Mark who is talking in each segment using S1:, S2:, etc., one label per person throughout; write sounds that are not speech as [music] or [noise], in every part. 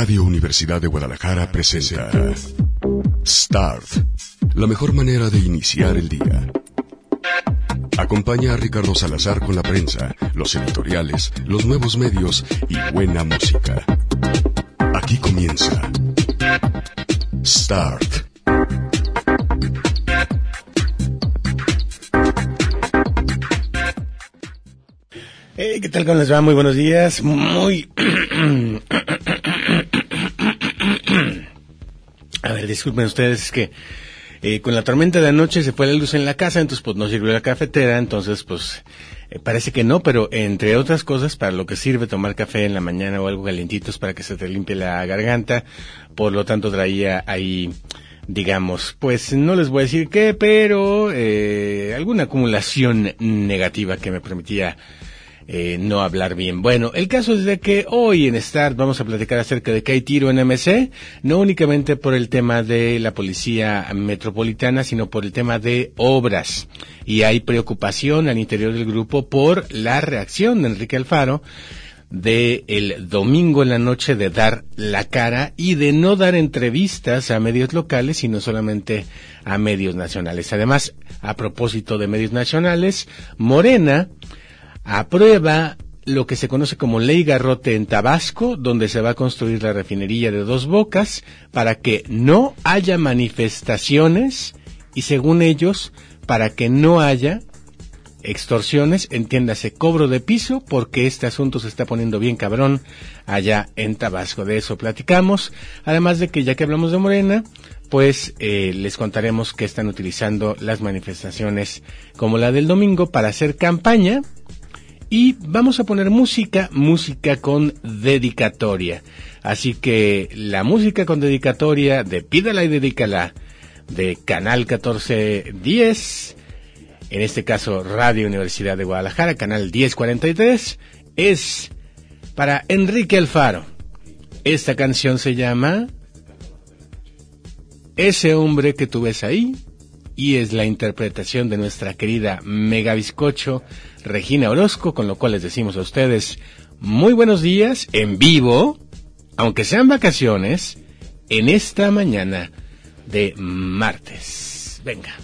S1: Radio Universidad de Guadalajara presenta Start, la mejor manera de iniciar el día. Acompaña a Ricardo Salazar con la prensa, los editoriales, los nuevos medios y buena música. Aquí comienza Start.
S2: Hey, ¿qué tal? ¿Cómo les va? Muy buenos días. Muy... [clears throat] A ver, disculpen ustedes, es que eh, con la tormenta de anoche se fue la luz en la casa, entonces pues no sirvió la cafetera, entonces pues eh, parece que no, pero entre otras cosas, para lo que sirve tomar café en la mañana o algo calientito es para que se te limpie la garganta, por lo tanto traía ahí digamos, pues no les voy a decir qué, pero eh, alguna acumulación negativa que me permitía eh, no hablar bien. Bueno, el caso es de que hoy en Start vamos a platicar acerca de que hay tiro en MC, no únicamente por el tema de la policía metropolitana, sino por el tema de obras. Y hay preocupación al interior del grupo por la reacción de Enrique Alfaro de el domingo en la noche de dar la cara y de no dar entrevistas a medios locales, sino solamente a medios nacionales. Además, a propósito de medios nacionales, Morena aprueba lo que se conoce como Ley Garrote en Tabasco, donde se va a construir la refinería de dos bocas para que no haya manifestaciones y según ellos, para que no haya extorsiones, entiéndase cobro de piso, porque este asunto se está poniendo bien cabrón allá en Tabasco. De eso platicamos. Además de que ya que hablamos de Morena, pues eh, les contaremos que están utilizando las manifestaciones como la del domingo para hacer campaña y vamos a poner música, música con dedicatoria. Así que la música con dedicatoria de Pídala y Dedícala de Canal 1410, en este caso Radio Universidad de Guadalajara, Canal 1043, es para Enrique Alfaro. Esta canción se llama Ese hombre que tú ves ahí y es la interpretación de nuestra querida Mega Bizcocho Regina Orozco, con lo cual les decimos a ustedes muy buenos días en vivo, aunque sean vacaciones, en esta mañana de martes. Venga.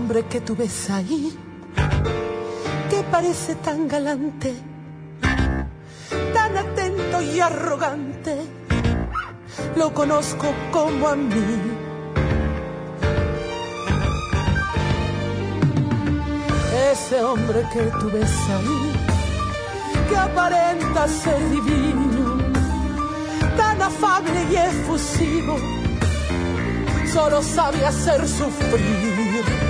S3: Hombre que tú ves ahí, que parece tan galante, tan atento y arrogante, lo conozco como a mí. Ese hombre que tú ves ahí, que aparenta ser divino, tan afable y efusivo, solo sabe hacer sufrir.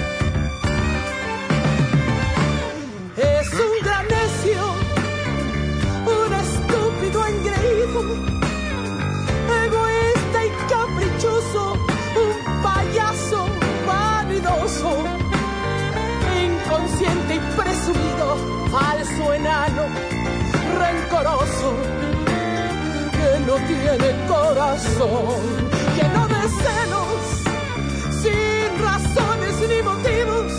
S3: Tiene corazón, lleno de celos, sin razones ni motivos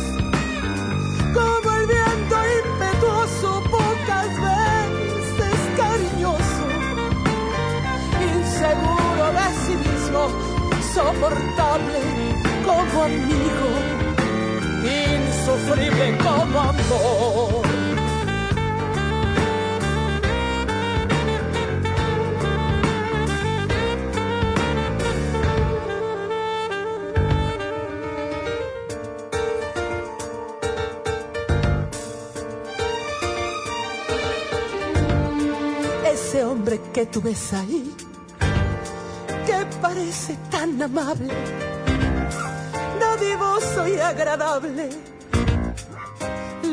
S3: como el viento impetuoso, pocas veces cariñoso, inseguro de sí mismo, soportable como amigo, insufrible como amor. Hombre que tú ves ahí, que parece tan amable, dadivoso y agradable,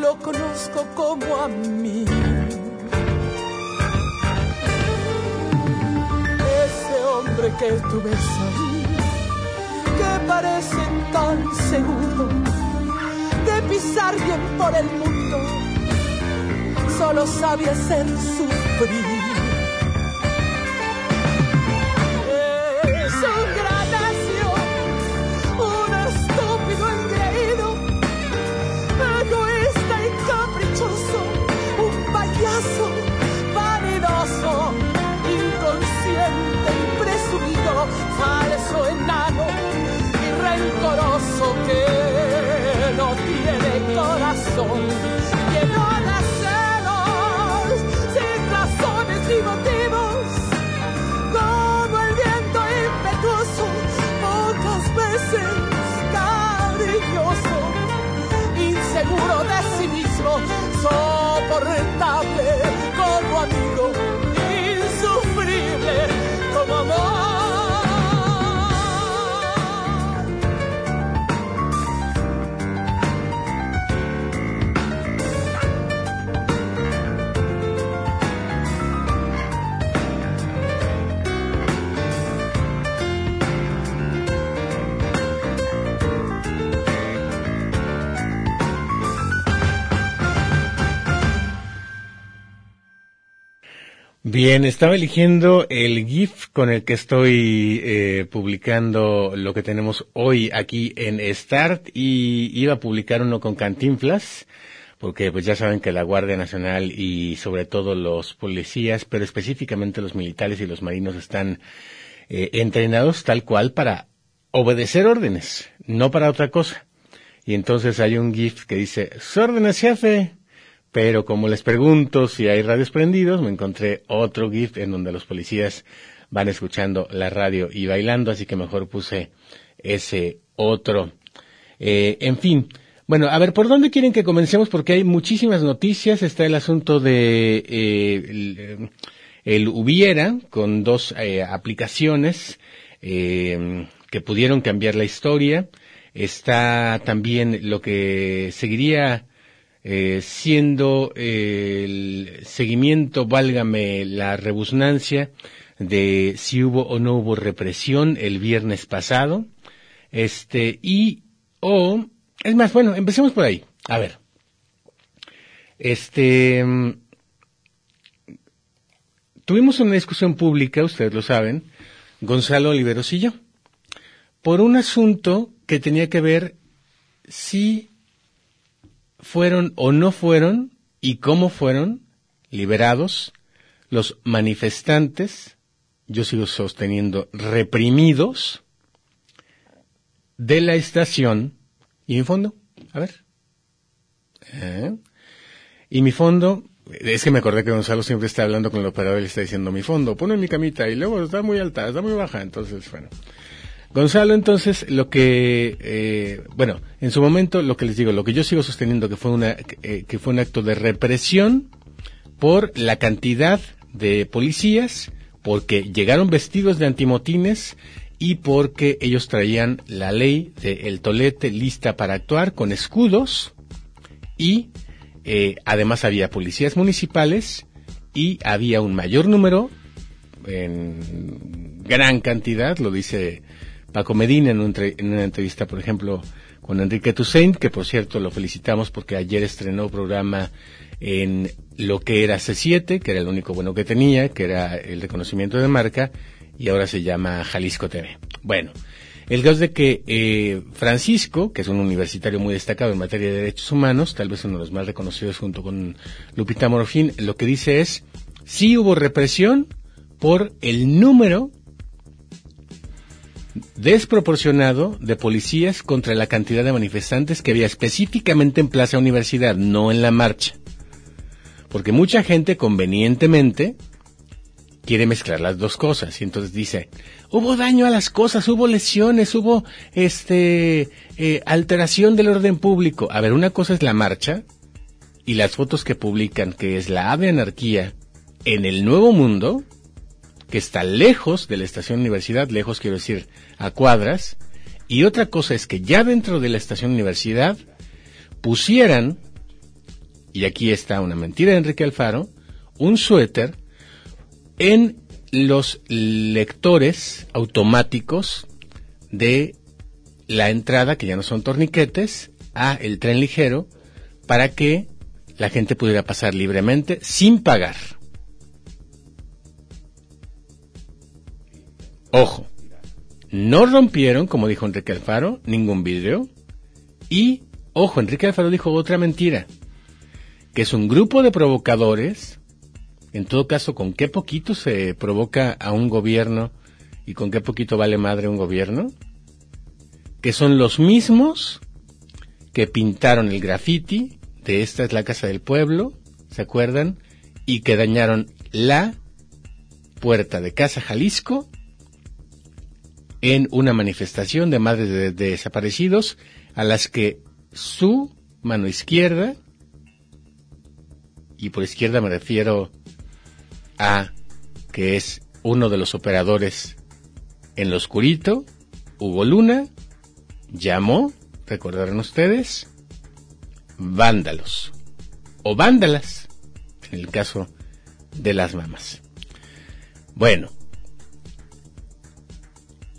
S3: lo conozco como a mí. Ese hombre que tú ves ahí, que parece tan seguro de pisar bien por el mundo solo sabe hacer sufrir.
S2: Bien, estaba eligiendo el GIF con el que estoy eh, publicando lo que tenemos hoy aquí en Start y iba a publicar uno con Cantinflas, porque pues ya saben que la Guardia Nacional y sobre todo los policías, pero específicamente los militares y los marinos están eh, entrenados tal cual para obedecer órdenes, no para otra cosa. Y entonces hay un GIF que dice, órdenes jefe, pero como les pregunto si hay radios prendidos, me encontré otro GIF en donde los policías van escuchando la radio y bailando, así que mejor puse ese otro. Eh, en fin, bueno, a ver, ¿por dónde quieren que comencemos? Porque hay muchísimas noticias. Está el asunto de eh, el, Hubiera, con dos eh, aplicaciones que pudieron cambiar la historia. Está también lo que seguiría eh, siendo el seguimiento, válgame la rebusnancia, de si hubo o no hubo represión el viernes pasado. Este, y, o, es más, bueno, empecemos por ahí. A ver. Este, tuvimos una discusión pública, ustedes lo saben, Gonzalo Oliveros y yo, por un asunto que tenía que ver si fueron o no fueron y cómo fueron liberados los manifestantes, yo sigo sosteniendo, reprimidos de la estación y mi fondo, a ver. ¿Eh? Y mi fondo, es que me acordé que Gonzalo siempre está hablando con el operador y le está diciendo mi fondo, pone mi camita y luego está muy alta, está muy baja, entonces bueno. Gonzalo, entonces, lo que, eh, bueno, en su momento, lo que les digo, lo que yo sigo sosteniendo que fue una, eh, que fue un acto de represión por la cantidad de policías, porque llegaron vestidos de antimotines y porque ellos traían la ley del tolete lista para actuar con escudos y eh, además había policías municipales y había un mayor número en gran cantidad, lo dice Paco Medina en, una entrevista, por ejemplo, con Enrique Toussaint, que por cierto lo felicitamos porque ayer estrenó programa en lo que era C7, que era el único bueno que tenía, que era el reconocimiento de marca, y ahora se llama Jalisco TV. Bueno, el caso de que eh, Francisco, que es un universitario muy destacado en materia de derechos humanos, tal vez uno de los más reconocidos junto con Lupita Morfín, lo que dice es, sí hubo represión por el número desproporcionado de policías contra la cantidad de manifestantes que había específicamente en Plaza Universidad, no en la marcha. Porque mucha gente convenientemente quiere mezclar las dos cosas y entonces dice, hubo daño a las cosas, hubo lesiones, hubo este eh, alteración del orden público. A ver, una cosa es la marcha y las fotos que publican que es la ave anarquía en el nuevo mundo que está lejos de la estación universidad, lejos quiero decir a cuadras, y otra cosa es que ya dentro de la estación universidad pusieran, y aquí está una mentira de Enrique Alfaro, un suéter en los lectores automáticos de la entrada, que ya no son torniquetes, a el tren ligero, para que la gente pudiera pasar libremente sin pagar. Ojo, no rompieron, como dijo Enrique Alfaro, ningún vidrio. Y, ojo, Enrique Alfaro dijo otra mentira, que es un grupo de provocadores, en todo caso, con qué poquito se provoca a un gobierno y con qué poquito vale madre un gobierno, que son los mismos que pintaron el graffiti de esta es la casa del pueblo, ¿se acuerdan? Y que dañaron la puerta de Casa Jalisco en una manifestación de madres de, desaparecidos a las que su mano izquierda, y por izquierda me refiero a que es uno de los operadores en lo oscurito, Hugo Luna, llamó, recordarán ustedes, vándalos o vándalas, en el caso de las mamás. Bueno,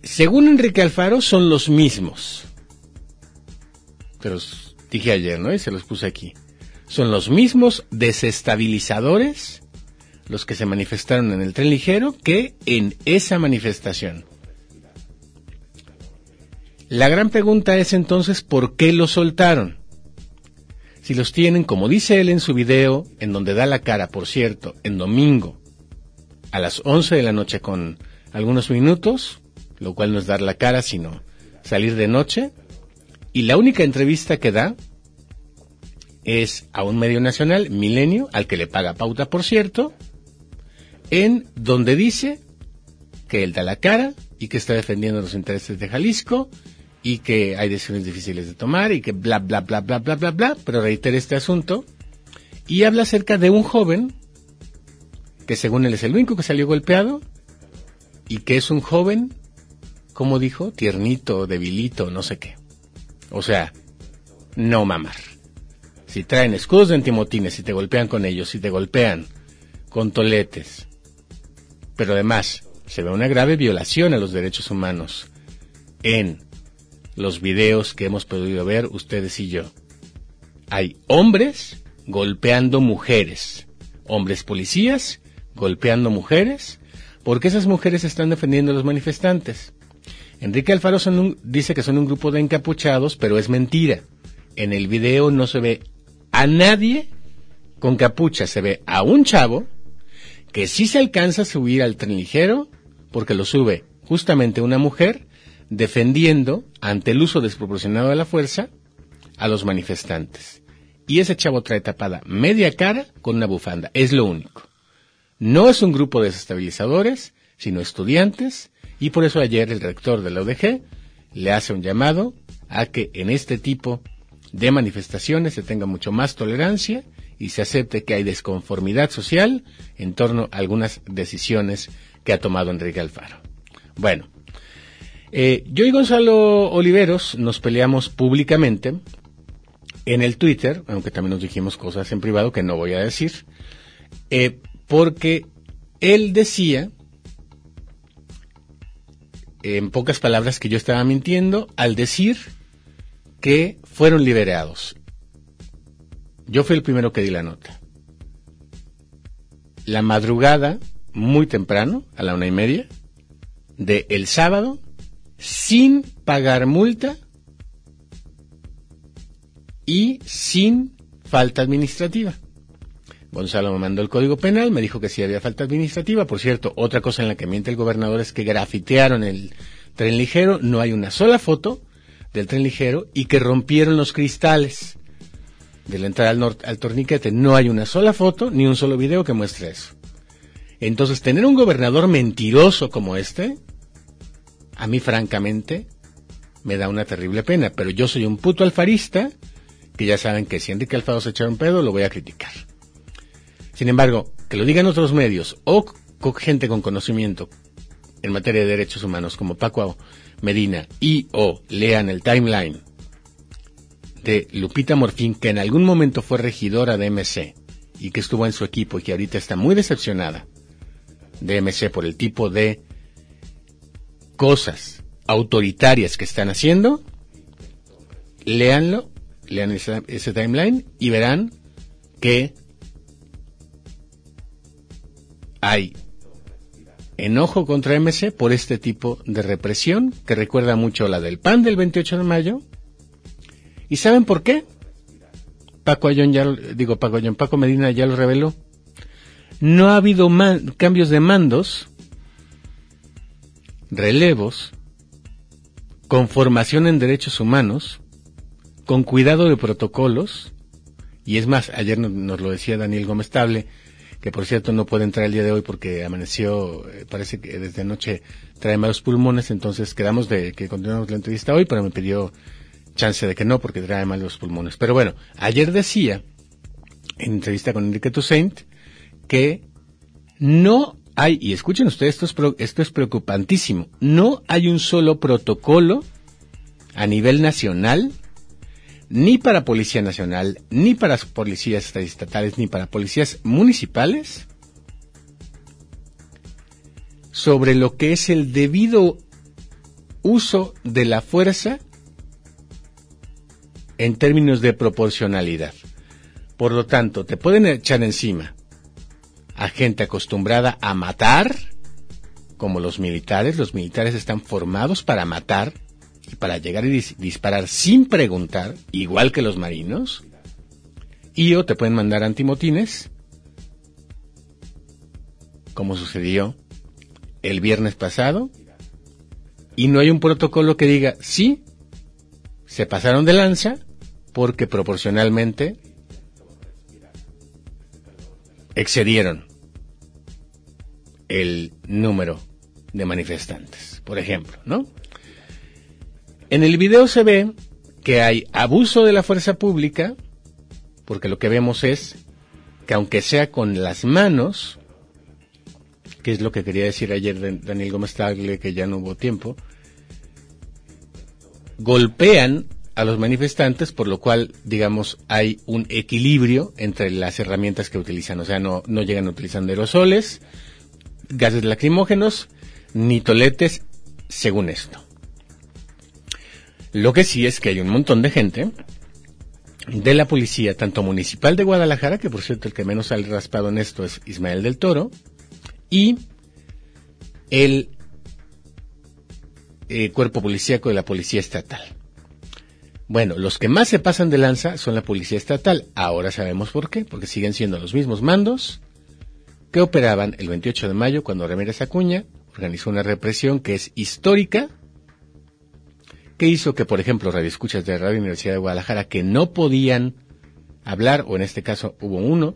S2: según Enrique Alfaro, son los mismos. Pero dije ayer, ¿no? Y se los puse aquí. Son los mismos desestabilizadores los que se manifestaron en el tren ligero que en esa manifestación. La gran pregunta es entonces, ¿por qué los soltaron? Si los tienen, como dice él en su video, en donde da la cara, por cierto, en domingo, a las 11 de la noche con algunos minutos, lo cual no es dar la cara, sino salir de noche. Y la única entrevista que da es a un medio nacional, Milenio, al que le paga pauta, por cierto, en donde dice que él da la cara y que está defendiendo los intereses de Jalisco y que hay decisiones difíciles de tomar y que bla, bla, bla, bla, bla, bla, bla, pero reitera este asunto y habla acerca de un joven que según él es el único que salió golpeado y que es un joven ¿cómo dijo? Tiernito, debilito, no sé qué. O sea, no mamar. Si traen escudos de antimotines, si te golpean con ellos, si te golpean con toletes, pero además se ve una grave violación a los derechos humanos en los videos que hemos podido ver ustedes y yo. Hay hombres golpeando mujeres, hombres policías golpeando mujeres, porque esas mujeres están defendiendo a los manifestantes. Enrique Alfaro dice que son un grupo de encapuchados, pero es mentira. En el video no se ve a nadie con capucha, se ve a un chavo que sí se alcanza a subir al tren ligero, porque lo sube justamente una mujer defendiendo ante el uso desproporcionado de la fuerza a los manifestantes. Y ese chavo trae tapada media cara con una bufanda, es lo único. No es un grupo de desestabilizadores, sino estudiantes y por eso ayer el rector de la UDG le hace un llamado a que en este tipo de manifestaciones se tenga mucho más tolerancia y se acepte que hay desconformidad social en torno a algunas decisiones que ha tomado Enrique Alfaro. Bueno, eh, yo y Gonzalo Oliveros nos peleamos públicamente en el Twitter, aunque también nos dijimos cosas en privado que no voy a decir, eh, porque él decía en pocas palabras, que yo estaba mintiendo al decir que fueron liberados. Yo fui el primero que di la nota. La madrugada, muy temprano, a la una y media, de el sábado, sin pagar multa y sin falta administrativa. Gonzalo me mandó el código penal, me dijo que sí había falta administrativa. Por cierto, otra cosa en la que miente el gobernador es que grafitearon el tren ligero, no hay una sola foto del tren ligero y que rompieron los cristales de la entrada al, al torniquete. No hay una sola foto ni un solo video que muestre eso. Entonces, tener un gobernador mentiroso como este, a mí francamente, me da una terrible pena. Pero yo soy un puto alfarista, que ya saben que si Enrique Alfaro se echa un pedo, lo voy a criticar. Sin embargo, que lo digan otros medios o gente con conocimiento en materia de derechos humanos como Paco Medina y o lean el timeline de Lupita Morfín, que en algún momento fue regidora de MC y que estuvo en su equipo y que ahorita está muy decepcionada de MC por el tipo de cosas autoritarias que están haciendo, léanlo, lean ese timeline y verán que hay enojo contra MC por este tipo de represión que recuerda mucho la del PAN del 28 de mayo. ¿Y saben por qué? Paco Ayón ya, digo Paco Ayón, Paco Medina ya lo reveló. No ha habido cambios de mandos, relevos, con formación en derechos humanos, con cuidado de protocolos, y es más, ayer nos, lo decía Daniel Gómez Table, que por cierto no puede entrar el día de hoy porque amaneció, eh, parece que desde anoche trae malos pulmones, entonces quedamos de que continuamos la entrevista hoy, pero me pidió chance de que no porque trae malos pulmones. Pero bueno, ayer decía, en entrevista con Enrique Toussaint, que no hay, y escuchen ustedes, esto es, esto es preocupantísimo, no hay un solo protocolo a nivel nacional ni para Policía Nacional, ni para policías estatales, ni para policías municipales sobre lo que es el debido uso de la fuerza en términos de proporcionalidad. Por lo tanto, te pueden echar encima a gente acostumbrada a matar, como los militares. Los militares están formados para matar, y para llegar y disparar sin preguntar, igual que los marinos, y o te pueden mandar antimotines, como sucedió el viernes pasado, y no hay un protocolo que diga, sí, se pasaron de lanza, porque proporcionalmente excedieron el número de manifestantes, por ejemplo, ¿no? En el video se ve que hay abuso de la fuerza pública, porque lo que vemos es que aunque sea con las manos, que es lo que quería decir ayer Daniel Gómez Tagle, que ya no hubo tiempo, golpean a los manifestantes, por lo cual, digamos, hay un equilibrio entre las herramientas que utilizan. O sea, no, no llegan utilizando aerosoles, gases lacrimógenos, ni toletes, según esto. Lo que sí es que hay un montón de gente de la policía, tanto municipal de Guadalajara, que por cierto el que menos sale raspado en esto es Ismael del Toro, y el eh, cuerpo policíaco de la policía estatal. Bueno, los que más se pasan de lanza son la policía estatal. Ahora sabemos por qué, porque siguen siendo los mismos mandos que operaban el 28 de mayo cuando Ramírez Acuña organizó una represión que es histórica ¿Qué hizo que, por ejemplo, radioescuchas de Radio Universidad de Guadalajara que no podían hablar, o en este caso hubo uno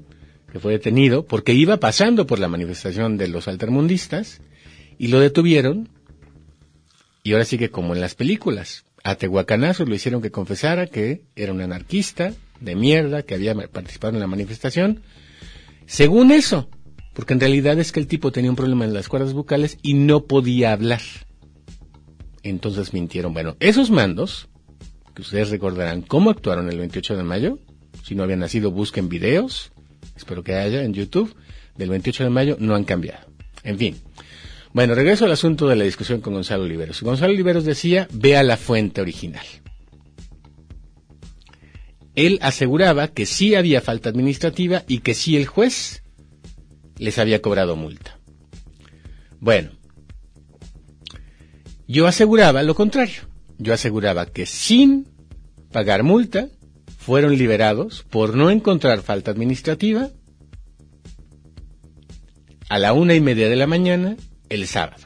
S2: que fue detenido porque iba pasando por la manifestación de los altermundistas y lo detuvieron y ahora sigue como en las películas. A Tehuacanazo lo hicieron que confesara que era un anarquista de mierda que había participado en la manifestación. Según eso, porque en realidad es que el tipo tenía un problema en las cuerdas bucales y no podía hablar entonces mintieron. Bueno, esos mandos, que ustedes recordarán cómo actuaron el 28 de mayo, si no habían nacido, busquen videos, espero que haya en YouTube, del 28 de mayo, no han cambiado. En fin. Bueno, regreso al asunto de la discusión con Gonzalo Oliveros. Gonzalo Oliveros decía, vea la fuente original. Él aseguraba que sí había falta administrativa y que sí el juez les había cobrado multa. Bueno, yo aseguraba lo contrario. Yo aseguraba que sin pagar multa fueron liberados por no encontrar falta administrativa a la una y media de la mañana el sábado.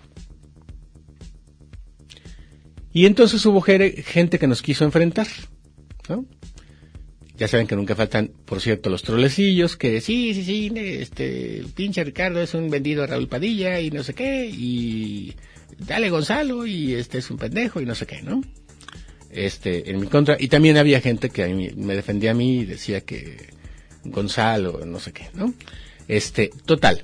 S2: Y entonces hubo gente que nos quiso enfrentar, Ya saben que nunca faltan, por cierto, los trolecillos que sí, sí, sí, este, el pinche Ricardo es un vendido a Raúl Padilla y no sé qué, y dale Gonzalo y este es un pendejo y no sé qué, ¿no? Este, en mi contra. Y también había gente que me defendía a mí y decía que Gonzalo, no sé qué, ¿no? Este, total.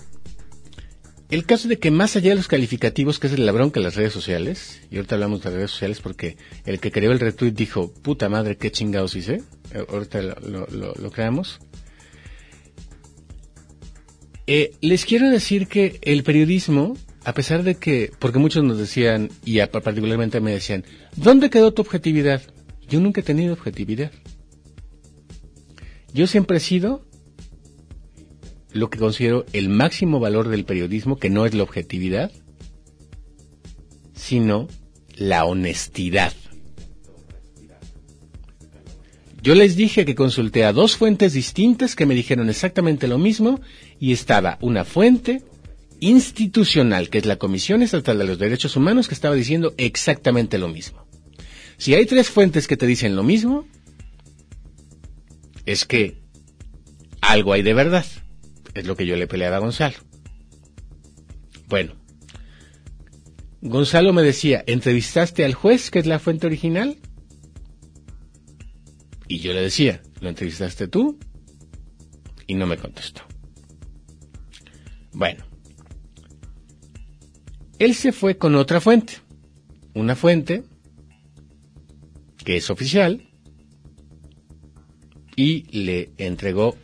S2: El caso de que más allá de los calificativos, que es la bronca de las redes sociales, y ahorita hablamos de las redes sociales porque el que creó el retweet dijo, puta madre, qué chingados hice, eh, ahorita lo, lo, creamos. Eh, les quiero decir que el periodismo a pesar de que, porque muchos nos decían, y particularmente me decían, ¿dónde quedó tu objetividad? Yo nunca he tenido objetividad. Yo siempre he sido lo que considero el máximo valor del periodismo, que no es la objetividad, sino la honestidad. Yo les dije que consulté a dos fuentes distintas que me dijeron exactamente lo mismo y estaba una fuente institucional, que es la Comisión Estatal de los Derechos Humanos, que estaba diciendo exactamente lo mismo. Si hay tres fuentes que te dicen lo mismo, es que algo hay de verdad. Es lo que yo le peleaba a Gonzalo. Bueno, Gonzalo me decía, ¿entrevistaste al juez, que es la fuente original? Y yo le decía, ¿lo entrevistaste tú? Y no me contestó. Bueno, él se fue con otra fuente, una fuente que es oficial, y le entregó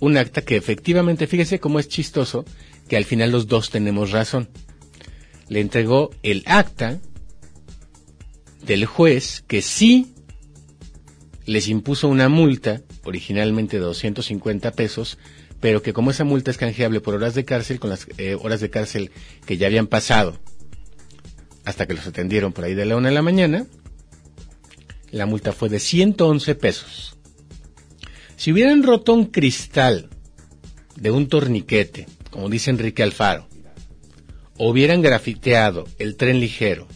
S2: un acta que efectivamente, fíjese cómo es chistoso, que al final los dos tenemos razón. Le entregó el acta del juez que sí les impuso una multa, originalmente de 250 pesos, pero que como esa multa es canjeable por horas de cárcel, con las eh, horas de cárcel que ya habían pasado hasta que los atendieron por ahí de la una de la mañana, la multa fue de 111 pesos. Si hubieran roto un cristal de un torniquete, como dice Enrique Alfaro, o hubieran grafiteado el tren ligero,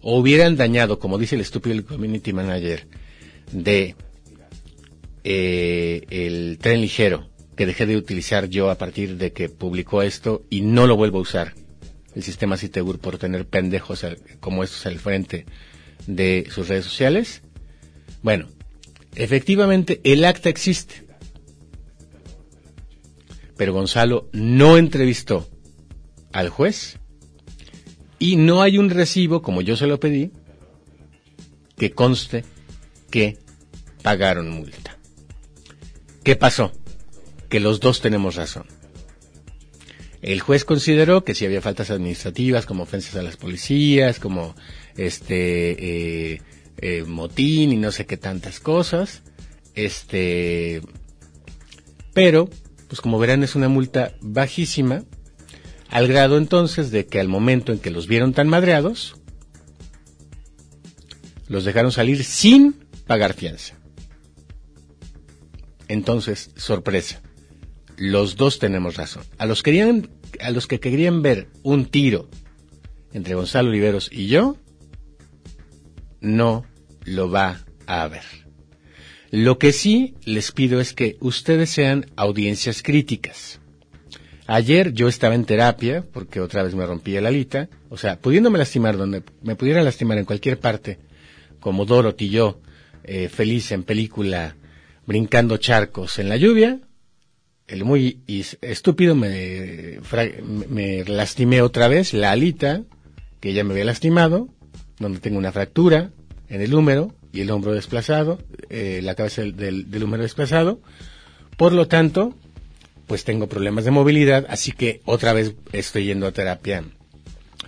S2: o hubieran dañado, como dice el estúpido community manager, de eh, el tren ligero que dejé de utilizar yo a partir de que publicó esto y no lo vuelvo a usar el sistema Citegur por tener pendejos como estos al frente de sus redes sociales. Bueno, efectivamente el acta existe. Pero Gonzalo no entrevistó al juez y no hay un recibo, como yo se lo pedí, que conste que pagaron multa. ¿Qué pasó? Que los dos tenemos razón. El juez consideró que si había faltas administrativas, como ofensas a las policías, como este eh, eh, motín y no sé qué tantas cosas, este, pero, pues como verán es una multa bajísima, al grado entonces de que al momento en que los vieron tan madreados, los dejaron salir sin pagar fianza. Entonces, sorpresa. Los dos tenemos razón. A los, querían, a los que querían ver un tiro entre Gonzalo Oliveros y yo, no lo va a haber. Lo que sí les pido es que ustedes sean audiencias críticas. Ayer yo estaba en terapia, porque otra vez me rompí el alita, o sea, pudiéndome lastimar donde me pudiera lastimar en cualquier parte, como Dorothy y yo, eh, feliz en película brincando charcos en la lluvia. El muy estúpido me, me lastimé otra vez la alita que ya me había lastimado, donde tengo una fractura en el húmero y el hombro desplazado, eh, la cabeza del, del húmero desplazado. Por lo tanto, pues tengo problemas de movilidad, así que otra vez estoy yendo a terapia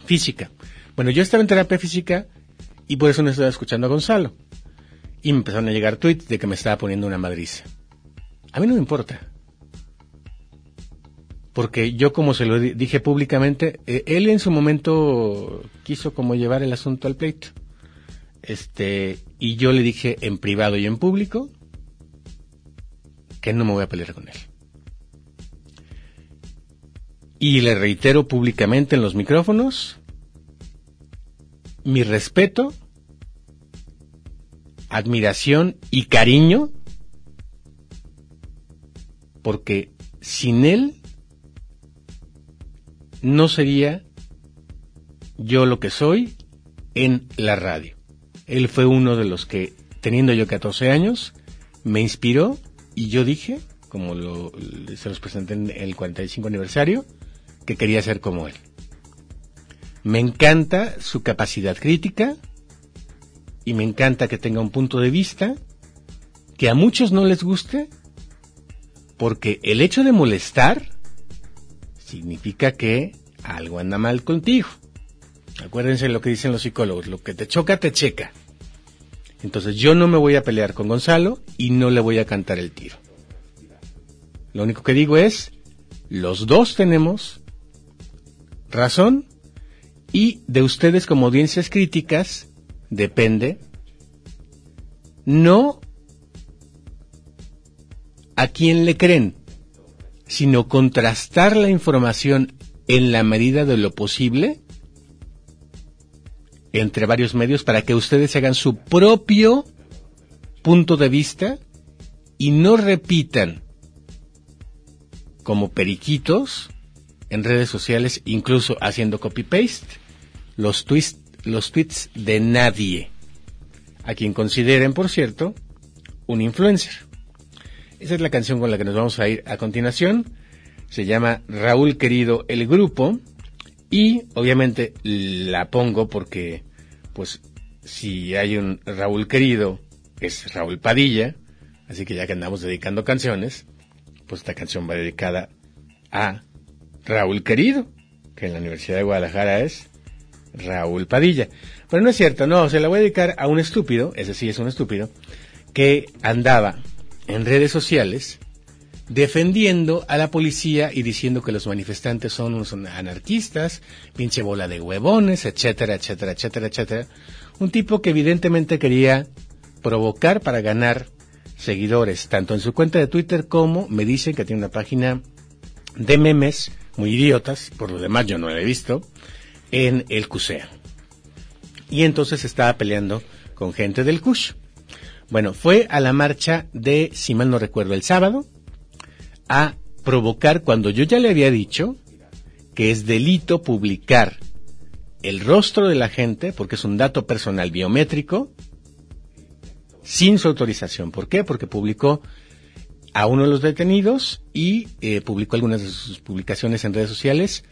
S2: física. Bueno, yo estaba en terapia física y por eso no estaba escuchando a Gonzalo. Y me empezaron a llegar tweets de que me estaba poniendo una madriza. A mí no me importa. Porque yo como se lo dije públicamente, eh, él en su momento quiso como llevar el asunto al pleito. Este, y yo le dije en privado y en público que no me voy a pelear con él. Y le reitero públicamente en los micrófonos mi respeto admiración y cariño, porque sin él no sería yo lo que soy en la radio. Él fue uno de los que, teniendo yo 14 años, me inspiró y yo dije, como lo, se los presenté en el 45 aniversario, que quería ser como él. Me encanta su capacidad crítica, y me encanta que tenga un punto de vista que a muchos no les guste, porque el hecho de molestar significa que algo anda mal contigo. Acuérdense lo que dicen los psicólogos, lo que te choca, te checa. Entonces yo no me voy a pelear con Gonzalo y no le voy a cantar el tiro. Lo único que digo es, los dos tenemos razón y de ustedes como audiencias críticas depende no a quién le creen, sino contrastar la información en la medida de lo posible entre varios medios para que ustedes hagan su propio punto de vista y no repitan como periquitos en redes sociales, incluso haciendo copy-paste, los, tweets, los tweets de nadie, a quien consideren, por cierto, un influencer. Esa es la canción con la que nos vamos a ir a continuación. Se llama Raúl Querido el grupo y obviamente la pongo porque pues si hay un Raúl Querido es Raúl Padilla, así que ya que andamos dedicando canciones, pues esta canción va dedicada a Raúl Querido, que en la Universidad de Guadalajara es Raúl Padilla. Pero no es cierto, no, se la voy a dedicar a un estúpido, ese sí es un estúpido, que andaba en redes sociales defendiendo a la policía y diciendo que los manifestantes son unos anarquistas, pinche bola de huevones, etcétera, etcétera, etcétera, etcétera. Un tipo que evidentemente quería provocar para ganar seguidores, tanto en su cuenta de Twitter como me dicen que tiene una página de memes muy idiotas, por lo demás yo no la he visto, en el CUSEA. Y entonces estaba peleando con gente del CUSH. Bueno, fue a la marcha de, si mal no recuerdo, el sábado, a provocar cuando yo ya le había dicho que es delito publicar el rostro de la gente, porque es un dato personal biométrico, sin su autorización. ¿Por qué? Porque publicó a uno de los detenidos y eh, publicó algunas de sus publicaciones en redes sociales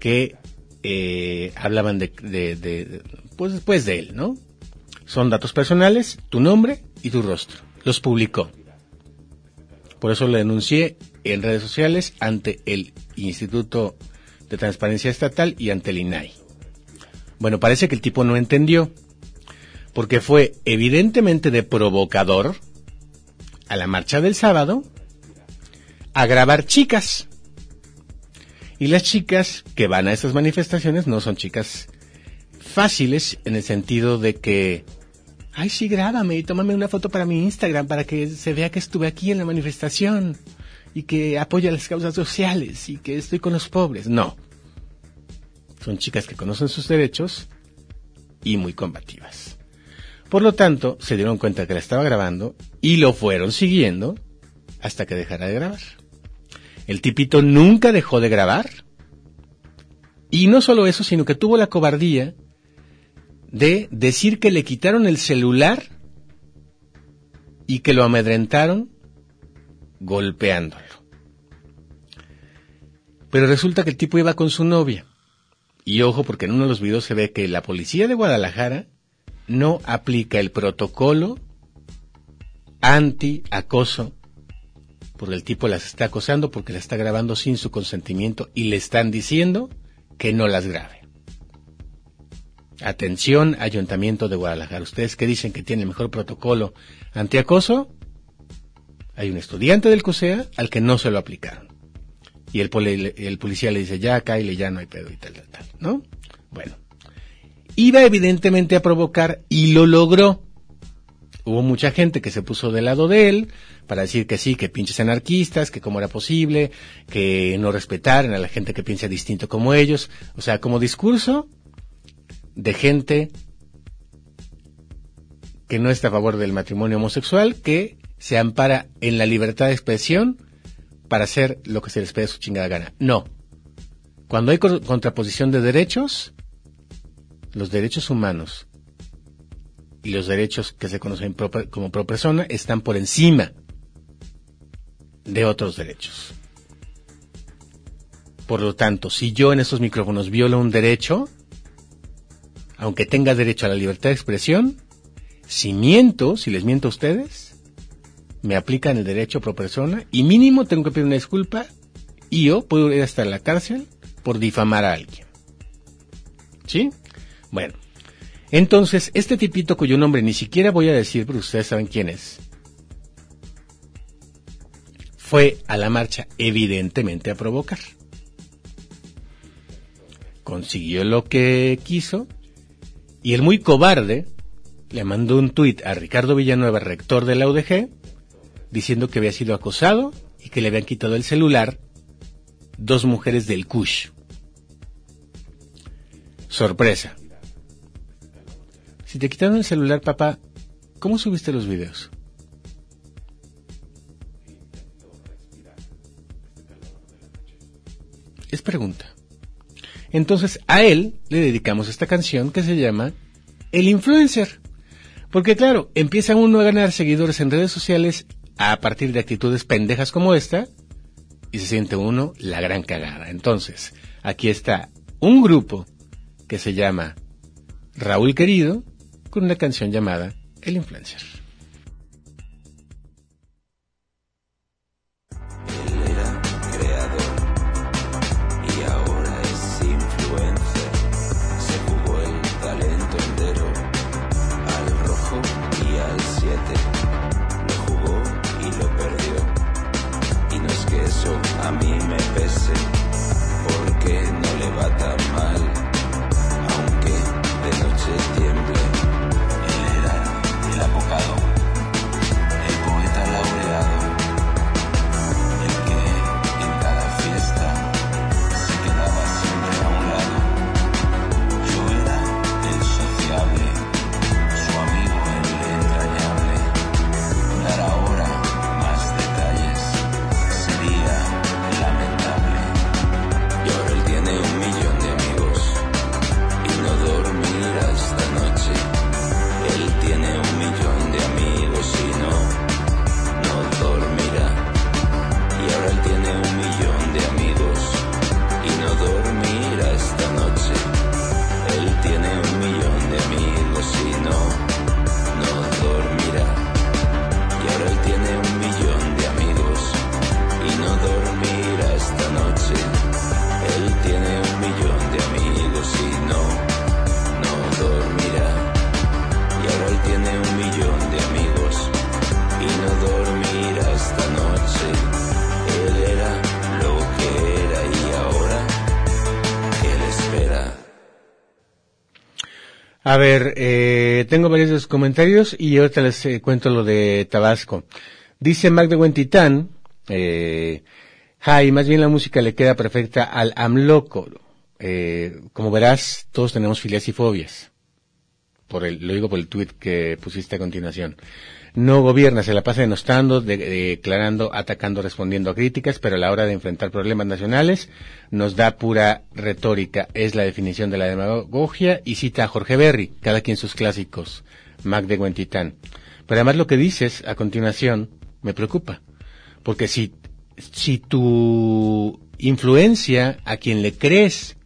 S2: que eh, hablaban de, pues después de él, ¿no? Son datos personales, tu nombre y tu rostro. Los publicó. Por eso lo denuncié en redes sociales ante el Instituto de Transparencia Estatal y ante el INAI. Bueno, parece que el tipo no entendió, porque fue evidentemente de provocador a la marcha del sábado a grabar chicas. Y las chicas que van a esas manifestaciones no son chicas fáciles en el sentido de que ay, sí, grábame y tómame una foto para mi Instagram para que se vea que estuve aquí en la manifestación y que apoya las causas sociales y que estoy con los pobres. No. Son chicas que conocen sus derechos y muy combativas. Por lo tanto, se dieron cuenta que la estaba grabando y lo fueron siguiendo hasta que dejara de grabar. El tipito nunca dejó de grabar. Y no solo eso, sino que tuvo la cobardía de decir que le quitaron el celular y que lo amedrentaron golpeándolo. Pero resulta que el tipo iba con su novia. Y ojo, porque en uno de los videos se ve que la policía de Guadalajara no aplica el protocolo anti-acoso, porque el tipo las está acosando porque la está grabando sin su consentimiento y le están diciendo que no las grabe. Atención, Ayuntamiento de Guadalajara. Ustedes que dicen que tiene el mejor protocolo antiacoso, hay un estudiante del COSEA al que no se lo aplicaron. Y el, el policía le dice, ya, Kyle, ya no hay pedo y tal, tal, tal, ¿no? Bueno. Iba evidentemente a provocar y lo logró. Hubo mucha gente que se puso del lado de él para decir que sí, que pinches anarquistas, que cómo era posible, que no respetaran a la gente que piensa distinto como ellos. O sea, como discurso, de gente que no está a favor del matrimonio homosexual, que se ampara en la libertad de expresión para hacer lo que se les pide su chingada gana. No. Cuando hay contraposición de derechos, los derechos humanos y los derechos que se conocen como pro persona están por encima de otros derechos. Por lo tanto, si yo en estos micrófonos violo un derecho, aunque tenga derecho a la libertad de expresión, si miento, si les miento a ustedes, me aplican el derecho pro persona y mínimo tengo que pedir una disculpa y yo puedo ir hasta la cárcel por difamar a alguien. ¿Sí? Bueno, entonces este tipito cuyo nombre ni siquiera voy a decir, pero ustedes saben quién es, fue a la marcha evidentemente a provocar. Consiguió lo que quiso y el muy cobarde le mandó un tuit a Ricardo Villanueva, rector de la UDG, diciendo que había sido acosado y que le habían quitado el celular dos mujeres del Kush. Sorpresa. Si te quitaron el celular, papá, ¿cómo subiste los videos? Es pregunta. Entonces a él le dedicamos esta canción que se llama El Influencer. Porque claro, empieza uno a ganar seguidores en redes sociales a partir de actitudes pendejas como esta y se siente uno la gran cagada. Entonces, aquí está un grupo que se llama Raúl Querido con una canción llamada El Influencer. A ver, eh, tengo varios comentarios y ahorita les eh, cuento lo de Tabasco. Dice Mac de eh, Jai, más bien la música le queda perfecta al Amloco. Eh, como verás, todos tenemos filias y fobias. Por el, lo digo por el tweet que pusiste a continuación no gobierna, se la pasa denostando, declarando, atacando, respondiendo a críticas, pero a la hora de enfrentar problemas nacionales nos da pura retórica. Es la definición de la demagogia y cita a Jorge Berry, cada quien sus clásicos, Mac de Guentitán. Pero además lo que dices a continuación me preocupa, porque si, si tu influencia a quien le crees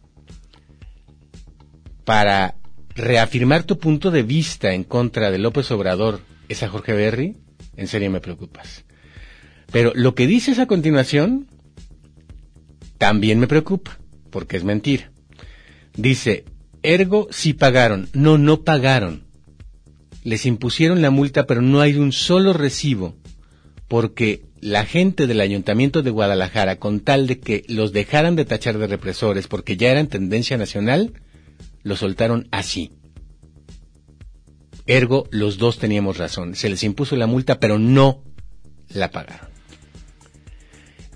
S2: para reafirmar tu punto de vista en contra de López Obrador es a Jorge Berry, en serio me preocupas. Pero lo que dices a continuación también me preocupa, porque es mentira. Dice, ergo sí pagaron. No, no pagaron. Les impusieron la multa, pero no hay un solo recibo, porque la gente del Ayuntamiento de Guadalajara, con tal de que los dejaran de tachar de represores, porque ya eran tendencia nacional, lo soltaron así. Ergo, los dos teníamos razón. Se les impuso la multa, pero no la pagaron.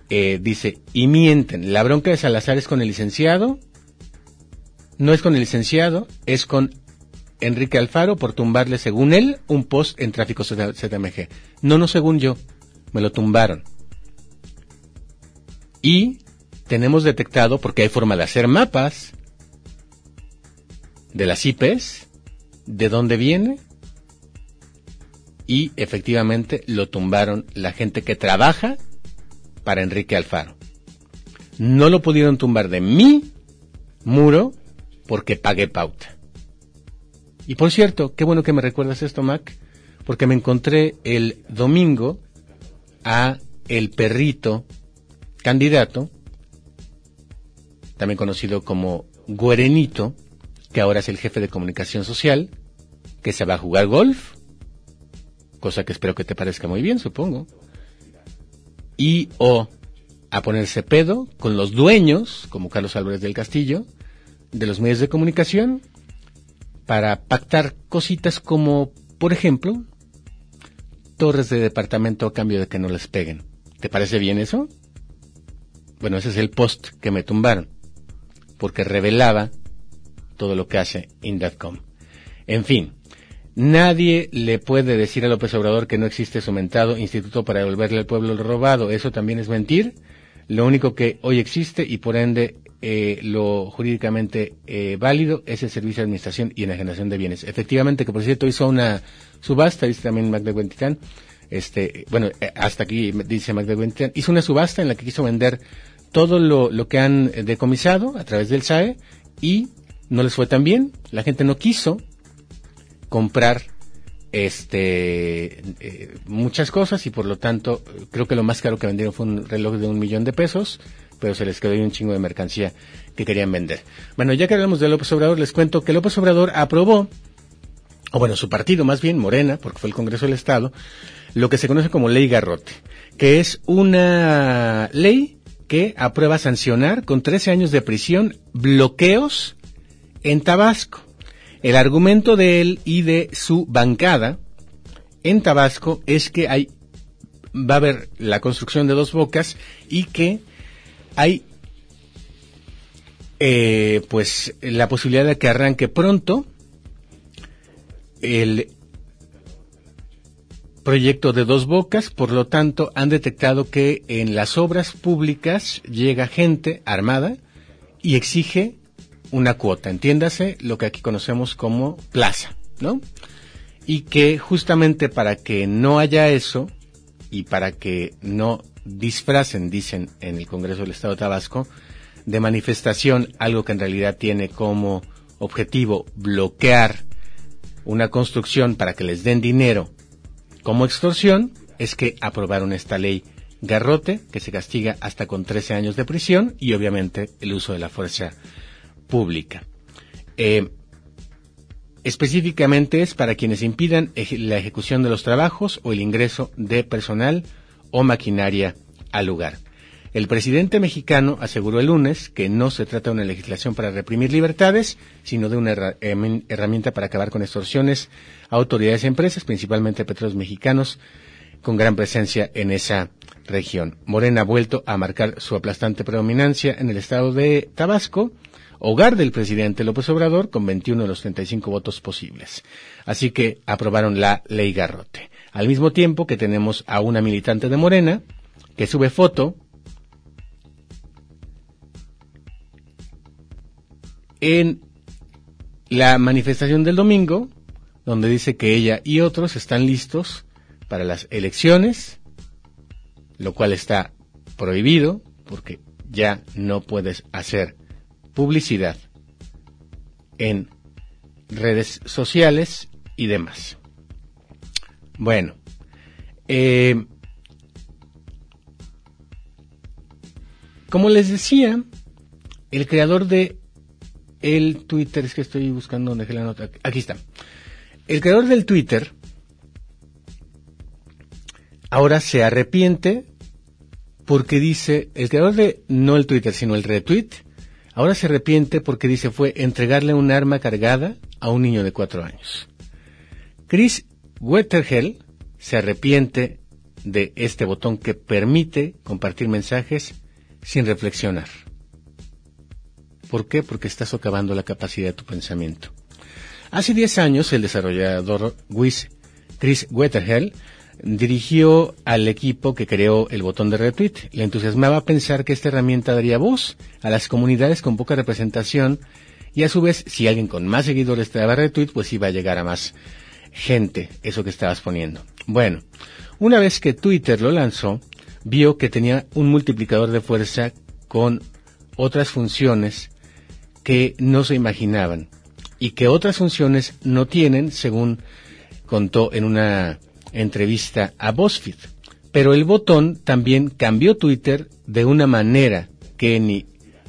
S2: Eh, dice, y mienten. La bronca de Salazar es con el licenciado. No es con el licenciado, es con Enrique Alfaro por tumbarle, según él, un post en tráfico ZMG. No, no según yo. Me lo tumbaron. Y tenemos detectado, porque hay forma de hacer mapas de las IPs, de dónde viene y efectivamente lo tumbaron la gente que trabaja para Enrique Alfaro. No lo pudieron tumbar de mi muro porque pagué pauta. Y por cierto, qué bueno que me recuerdas esto, Mac, porque me encontré el domingo a el perrito candidato, también conocido como Guerenito, que ahora es el jefe de comunicación social, que se va a jugar golf, cosa que espero que te parezca muy bien, supongo. y o a ponerse pedo con los dueños, como Carlos Álvarez del Castillo, de los medios de comunicación, para pactar cositas como, por ejemplo, torres de departamento a cambio de que no les peguen. ¿Te parece bien eso? Bueno, ese es el post que me tumbaron, porque revelaba todo lo que hace Indadcom. En fin, nadie le puede decir a López Obrador que no existe su mentado instituto para devolverle al pueblo lo robado. Eso también es mentir. Lo único que hoy existe y por ende eh, lo jurídicamente eh, válido es el servicio de administración y enajenación de bienes. Efectivamente, que por cierto hizo una subasta, dice también Magda Guentitán, este, bueno, eh, hasta aquí dice Magda Guentitán, hizo una subasta en la que quiso vender todo lo, lo que han decomisado a través del SAE y no les fue tan bien, la gente no quiso comprar este eh, muchas cosas y por lo tanto creo que lo más caro que vendieron fue un reloj de un millón de pesos pero se les quedó un chingo de mercancía que querían vender. Bueno, ya que hablamos de López Obrador, les cuento que López Obrador aprobó, o bueno, su partido más bien, Morena, porque fue el Congreso del Estado, lo que se conoce como Ley Garrote, que es una ley que aprueba sancionar con 13 años de prisión bloqueos en Tabasco. El argumento de él y de su bancada en Tabasco es que hay va a haber la construcción de dos bocas y que hay eh, pues la posibilidad de que arranque pronto el proyecto de dos bocas, por lo tanto han detectado que en las obras públicas llega gente armada y exige una cuota, entiéndase lo que aquí conocemos como plaza, ¿no? Y que justamente para que no haya eso y para que no disfracen, dicen en el Congreso del Estado de Tabasco, de manifestación, algo que en realidad tiene como objetivo bloquear una construcción para que les den dinero como extorsión, es que aprobaron esta ley garrote, que se castiga hasta con 13 años de prisión y obviamente el uso de la fuerza pública. Eh, específicamente es para quienes impidan la ejecución de los trabajos o el ingreso de personal o maquinaria al lugar. El presidente mexicano aseguró el lunes que no se trata de una legislación para reprimir libertades, sino de una herramienta para acabar con extorsiones a autoridades y empresas, principalmente petróleos mexicanos, con gran presencia en esa región. Morena ha vuelto a marcar su aplastante predominancia en el estado de Tabasco, hogar del presidente López Obrador, con 21 de los 35 votos posibles. Así que aprobaron la ley Garrote. Al mismo tiempo que tenemos a una militante de Morena que sube foto en la manifestación del domingo, donde dice que ella y otros están listos para las elecciones, lo cual está prohibido porque ya no puedes hacer publicidad en redes sociales y demás. Bueno, eh, como les decía, el creador de el Twitter, es que estoy buscando donde la nota, aquí está. El creador del Twitter ahora se arrepiente porque dice, el creador de no el Twitter, sino el retweet, ahora se arrepiente porque dice fue entregarle un arma cargada a un niño de cuatro años. Chris Wetterhell se arrepiente de este botón que permite compartir mensajes sin reflexionar. ¿Por qué? Porque estás socavando la capacidad de tu pensamiento. Hace 10 años, el desarrollador Chris Wetterhell dirigió al equipo que creó el botón de retweet. Le entusiasmaba pensar que esta herramienta daría voz a las comunidades con poca representación y a su vez, si alguien con más seguidores te daba retweet, pues iba a llegar a más gente, eso que estabas poniendo. Bueno, una vez que Twitter lo lanzó, vio que tenía un multiplicador de fuerza con otras funciones que no se imaginaban y que otras funciones no tienen, según contó en una entrevista a BuzzFeed. Pero el botón también cambió Twitter de una manera que ni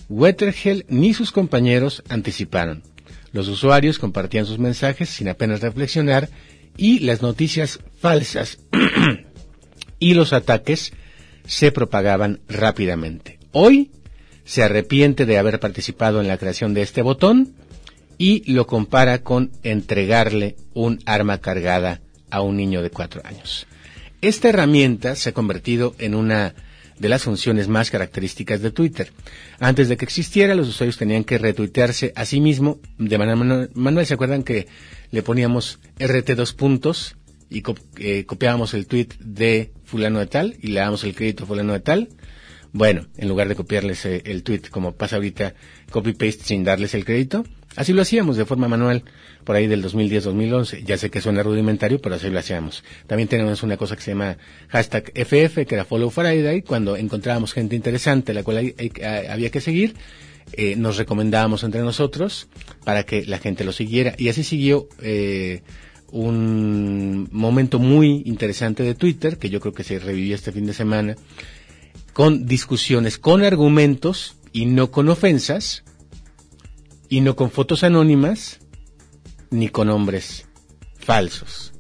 S2: Wetterhell ni sus compañeros anticiparon. Los usuarios compartían sus mensajes sin apenas reflexionar y las noticias falsas [clears throat] y los ataques se propagaban rápidamente. Hoy se arrepiente de haber participado en la creación de este botón y lo compara con entregarle un arma cargada a un niño de cuatro años. Esta herramienta se ha convertido en una de las funciones más características de Twitter. Antes de que existiera, los usuarios tenían que retuitearse a sí mismo de manera manual. ¿Se acuerdan que le poníamos RT dos puntos y eh, copiábamos el tweet de fulano de tal y le damos el crédito a fulano de tal? Bueno, en lugar de copiarles eh, el tweet como pasa ahorita, copy-paste sin darles el crédito, así lo hacíamos de forma manual por ahí del 2010-2011. Ya sé que suena rudimentario, pero así lo hacíamos. También tenemos una cosa que se llama hashtag FF, que era Follow Friday, cuando encontrábamos gente interesante, la cual había que seguir, eh, nos recomendábamos entre nosotros para que la gente lo siguiera. Y así siguió eh, un momento muy interesante de Twitter, que yo creo que se revivió este fin de semana, con discusiones, con argumentos y no con ofensas, y no con fotos anónimas, ni con nombres falsos,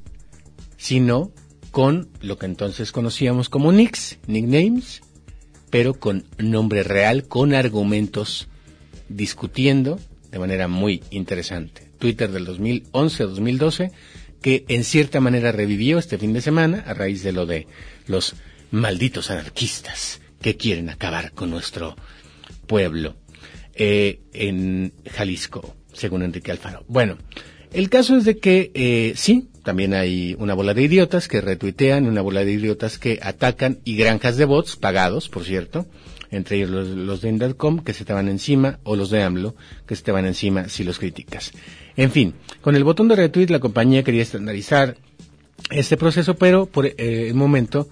S2: sino con lo que entonces conocíamos como nicks, nicknames, pero con nombre real, con argumentos, discutiendo de manera muy interesante. Twitter del 2011-2012, que en cierta manera revivió este fin de semana a raíz de lo de los malditos anarquistas que quieren acabar con nuestro pueblo eh, en Jalisco, según Enrique Alfaro. Bueno, el caso es de que eh, sí, también hay una bola de idiotas que retuitean, una bola de idiotas que atacan y granjas de bots, pagados, por cierto, entre ellos los, de Indalcom, que se te van encima, o los de AMLO, que se te van encima si los criticas. En fin, con el botón de retweet la compañía quería estandarizar este proceso, pero por eh, el momento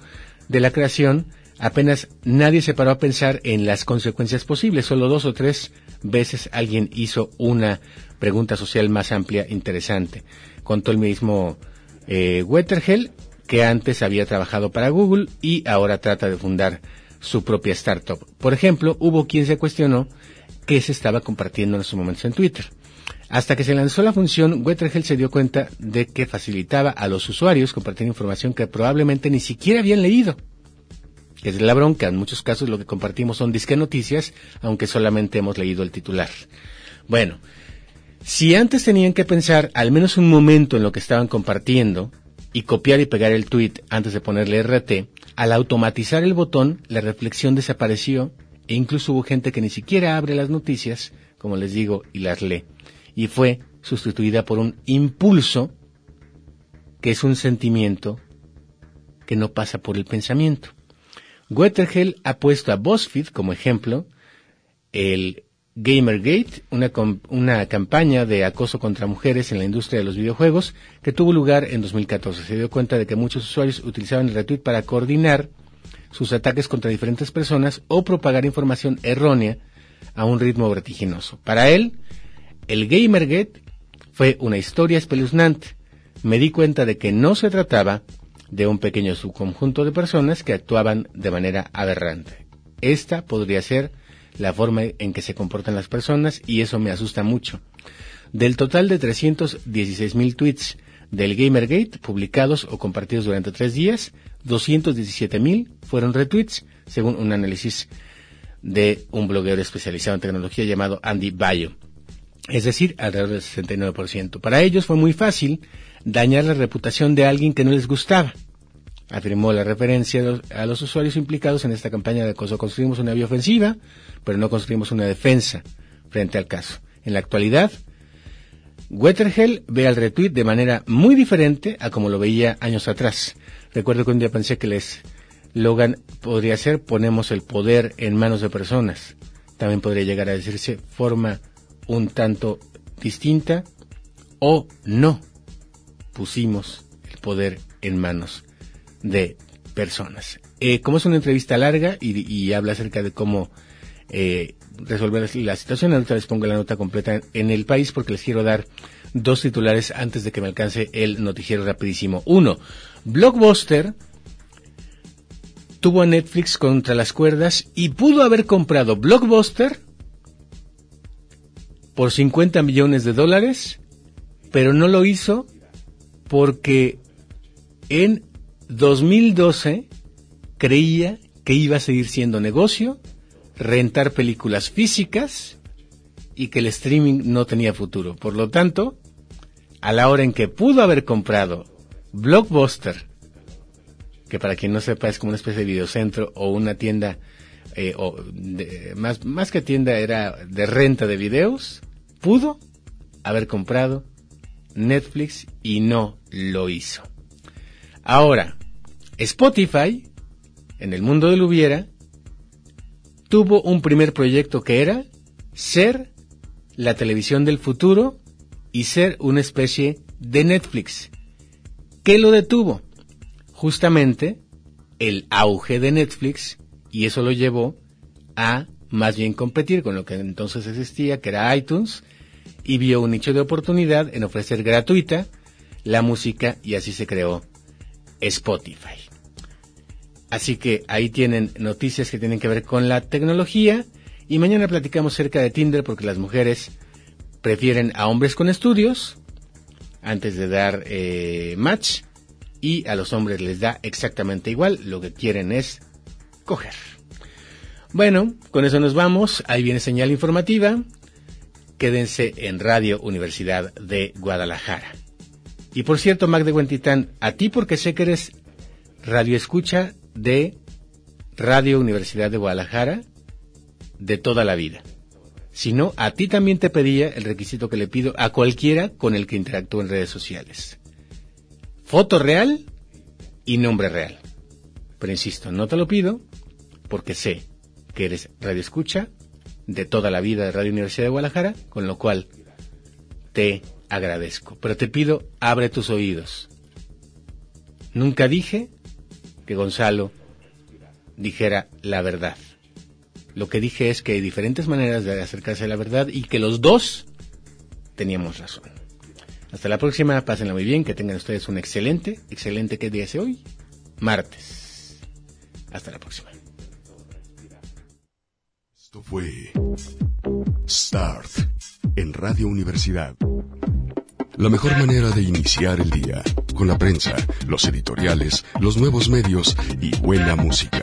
S2: de la creación apenas nadie se paró a pensar en las consecuencias posibles. Solo dos o tres veces alguien hizo una pregunta social más amplia, interesante. Contó el mismo eh, Wetterhell, que antes había trabajado para Google y ahora trata de fundar su propia startup. Por ejemplo, hubo quien se cuestionó qué se estaba compartiendo en esos momentos en Twitter. Hasta que se lanzó la función, Wetterhell se dio cuenta de que facilitaba a los usuarios compartir información que probablemente ni siquiera habían leído. Es la bronca, en muchos casos lo que compartimos son disque noticias, aunque solamente hemos leído el titular. Bueno, si antes tenían que pensar al menos un momento en lo que estaban compartiendo y copiar y pegar el tweet antes de ponerle RT, al automatizar el botón, la reflexión desapareció e incluso hubo gente que ni siquiera abre las noticias, como les digo, y las lee. Y fue sustituida por un impulso que es un sentimiento que no pasa por el pensamiento. Wetterhell ha puesto a BuzzFeed como ejemplo el Gamergate, una, campaña de acoso contra mujeres en la industria de los videojuegos que tuvo lugar en 2014. Se dio cuenta de que muchos usuarios utilizaban el retweet para coordinar sus ataques contra diferentes personas o propagar información errónea a un ritmo vertiginoso. Para él, el Gamergate fue una historia espeluznante. Me di cuenta de que no se trataba de un pequeño subconjunto de personas que actuaban de manera aberrante. Esta podría ser la forma en que se comportan las personas y eso me asusta mucho. Del total de 316.000 tweets del Gamergate publicados o compartidos durante tres días, 217.000 fueron retweets, según un análisis de un bloguero especializado en tecnología llamado Andy Bayo. Es decir, alrededor del 69%. Para ellos fue muy fácil dañar la reputación de alguien que no les gustaba afirmó la referencia a los usuarios implicados en esta campaña de acoso. Construimos una biofensiva, pero no construimos una defensa frente al caso. En la actualidad, Wetterhell ve al retweet de manera muy diferente a como lo veía años atrás. Recuerdo que un día pensé que les Logan podría ser ponemos el poder en manos de personas. También podría llegar a decirse forma un tanto distinta o no pusimos el poder en manos de personas. Eh, como es una entrevista larga y, habla acerca de cómo eh, resolver la situación, ahorita les pongo la nota completa en el país porque les quiero dar dos titulares antes de que me alcance el noticiero rapidísimo. Uno, Blockbuster tuvo a Netflix contra las cuerdas y pudo haber comprado Blockbuster por 50 millones de dólares, pero no lo hizo porque en 2012 creía que iba a seguir siendo negocio, rentar películas físicas y que el streaming no tenía futuro. Por lo tanto, a la hora en que pudo haber comprado Blockbuster, que para quien no sepa es como una especie de videocentro o una tienda, eh, o más, más que tienda era de renta de videos, pudo haber comprado Netflix y no lo hizo. Ahora, Spotify, en el mundo del hubiera, tuvo un primer proyecto que era ser la televisión del futuro y ser una especie de Netflix. ¿Qué lo detuvo? Justamente el auge de Netflix y eso lo llevó a más bien competir con lo que entonces existía, que era iTunes, y vio un nicho de oportunidad en ofrecer gratuita la música y así se creó Spotify. Así que ahí tienen noticias que tienen que ver con la tecnología y mañana platicamos cerca de Tinder porque las mujeres prefieren a hombres con estudios antes de dar eh, match y a los hombres les da exactamente igual, lo que quieren es coger. Bueno, con eso nos vamos, ahí viene señal informativa, quédense en Radio Universidad de Guadalajara. Y por cierto, Mac de Huentitán, a ti porque sé que eres radio escucha de Radio Universidad de Guadalajara de toda la vida. Si no, a ti también te pedía el requisito que le pido a cualquiera con el que interactúe en redes sociales. Foto real y nombre real. Pero insisto, no te lo pido porque sé que eres radio escucha de toda la vida de Radio Universidad de Guadalajara, con lo cual te agradezco. Pero te pido, abre tus oídos. Nunca dije que Gonzalo dijera la verdad. Lo que dije es que hay diferentes maneras de acercarse a la verdad y que los dos teníamos razón. Hasta la próxima, pásenla muy bien, que tengan ustedes un excelente, excelente, ¿qué día es hoy? Martes. Hasta la próxima.
S1: Esto fue en Radio Universidad. La mejor manera de iniciar el día, con la prensa, los editoriales, los nuevos medios y buena música.